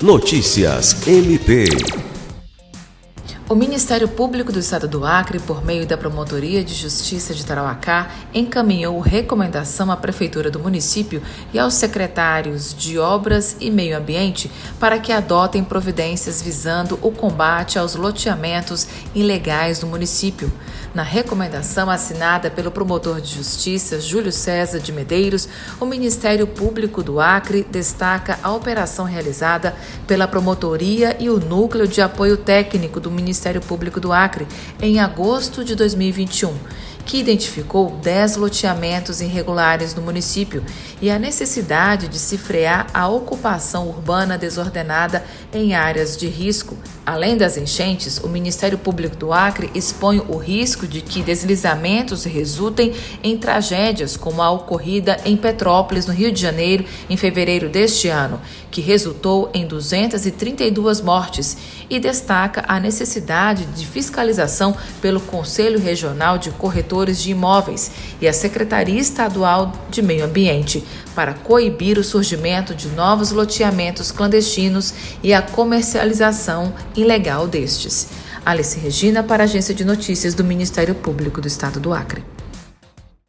Notícias MP. O Ministério Público do Estado do Acre, por meio da Promotoria de Justiça de Tarauacá, encaminhou recomendação à Prefeitura do município e aos secretários de Obras e Meio Ambiente para que adotem providências visando o combate aos loteamentos ilegais do município. Na recomendação assinada pelo promotor de justiça Júlio César de Medeiros, o Ministério Público do Acre destaca a operação realizada pela Promotoria e o Núcleo de Apoio Técnico do Ministério Ministério Público do Acre em agosto de 2021 que identificou 10 loteamentos irregulares no município e a necessidade de se frear a ocupação urbana desordenada em áreas de risco. Além das enchentes, o Ministério Público do Acre expõe o risco de que deslizamentos resultem em tragédias como a ocorrida em Petrópolis, no Rio de Janeiro, em fevereiro deste ano, que resultou em 232 mortes, e destaca a necessidade de fiscalização pelo Conselho Regional de Corretores de imóveis e a Secretaria Estadual de Meio Ambiente para coibir o surgimento de novos loteamentos clandestinos e a comercialização ilegal destes. Alice Regina para a Agência de Notícias do Ministério Público do Estado do Acre.